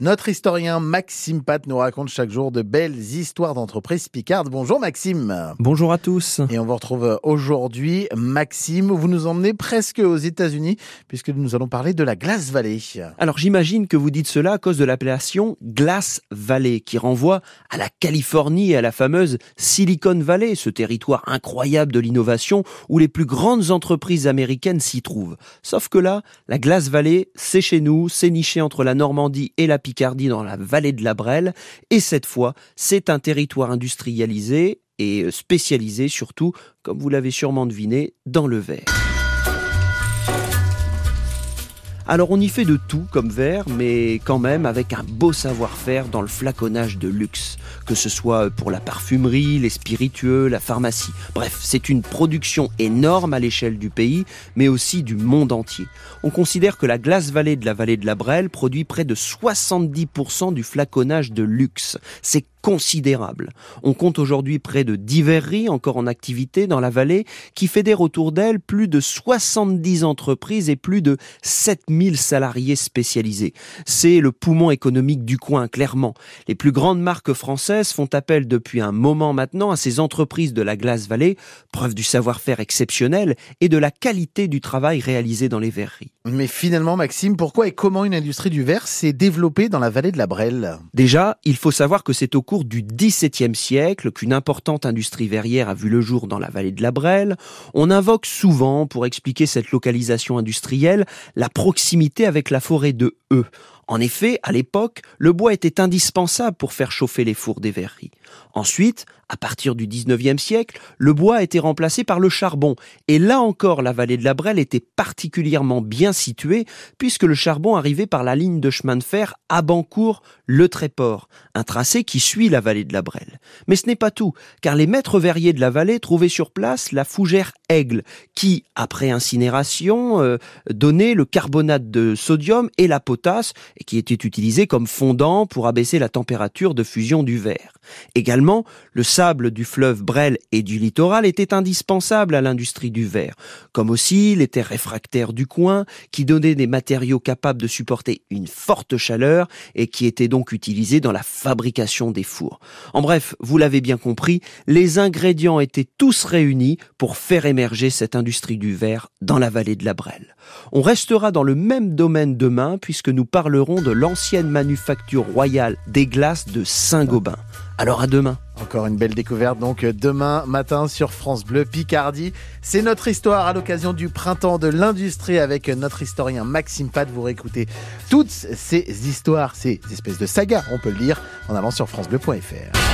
Notre historien Maxime Pat nous raconte chaque jour de belles histoires d'entreprises picardes. Bonjour Maxime. Bonjour à tous. Et on vous retrouve aujourd'hui, Maxime. Vous nous emmenez presque aux États-Unis puisque nous allons parler de la Glace Valley. Alors j'imagine que vous dites cela à cause de l'appellation Glace Valley qui renvoie à la Californie et à la fameuse Silicon Valley, ce territoire incroyable de l'innovation où les plus grandes entreprises américaines s'y trouvent. Sauf que là, la Glace Valley, c'est chez nous, c'est niché entre la Normandie et la Picardie dans la vallée de la Brelle. Et cette fois, c'est un territoire industrialisé et spécialisé surtout, comme vous l'avez sûrement deviné, dans le verre. Alors on y fait de tout comme verre, mais quand même avec un beau savoir-faire dans le flaconnage de luxe, que ce soit pour la parfumerie, les spiritueux, la pharmacie. Bref, c'est une production énorme à l'échelle du pays, mais aussi du monde entier. On considère que la glace vallée de la vallée de la Brelle produit près de 70% du flaconnage de luxe. C'est considérable. On compte aujourd'hui près de 10 verreries encore en activité dans la vallée qui fédèrent autour d'elles plus de 70 entreprises et plus de 7000 salariés spécialisés. C'est le poumon économique du coin, clairement. Les plus grandes marques françaises font appel depuis un moment maintenant à ces entreprises de la glace vallée, preuve du savoir-faire exceptionnel et de la qualité du travail réalisé dans les verreries. Mais finalement, Maxime, pourquoi et comment une industrie du verre s'est développée dans la vallée de la Brelle? Déjà, il faut savoir que c'est au cours du XVIIe siècle qu'une importante industrie verrière a vu le jour dans la vallée de la Brelle. On invoque souvent, pour expliquer cette localisation industrielle, la proximité avec la forêt de E. En effet, à l'époque, le bois était indispensable pour faire chauffer les fours des verreries. Ensuite, à partir du 19e siècle, le bois a été remplacé par le charbon. Et là encore, la vallée de la Brelle était particulièrement bien située puisque le charbon arrivait par la ligne de chemin de fer à Bancourt, le Tréport, un tracé qui suit la vallée de la Brelle. Mais ce n'est pas tout, car les maîtres verriers de la vallée trouvaient sur place la fougère aigle, qui, après incinération, euh, donnait le carbonate de sodium et la potasse, et qui était utilisé comme fondant pour abaisser la température de fusion du verre. Également, le sable du fleuve Brel et du littoral était indispensable à l'industrie du verre, comme aussi les terres réfractaires du coin, qui donnaient des matériaux capables de supporter une forte chaleur et qui étaient donc utilisés dans la fabrication des fours. En bref, vous l'avez bien compris, les ingrédients étaient tous réunis pour faire émerger cette industrie du verre dans la vallée de la Brelle. On restera dans le même domaine demain puisque nous parlerons de l'ancienne manufacture royale des glaces de Saint-Gobain. Alors à demain. Encore une belle découverte donc demain matin sur France Bleu Picardie. C'est notre histoire à l'occasion du printemps de l'industrie avec notre historien Maxime Pat. Vous réécoutez toutes ces histoires, ces espèces de sagas, on peut le dire, en avant sur francebleu.fr.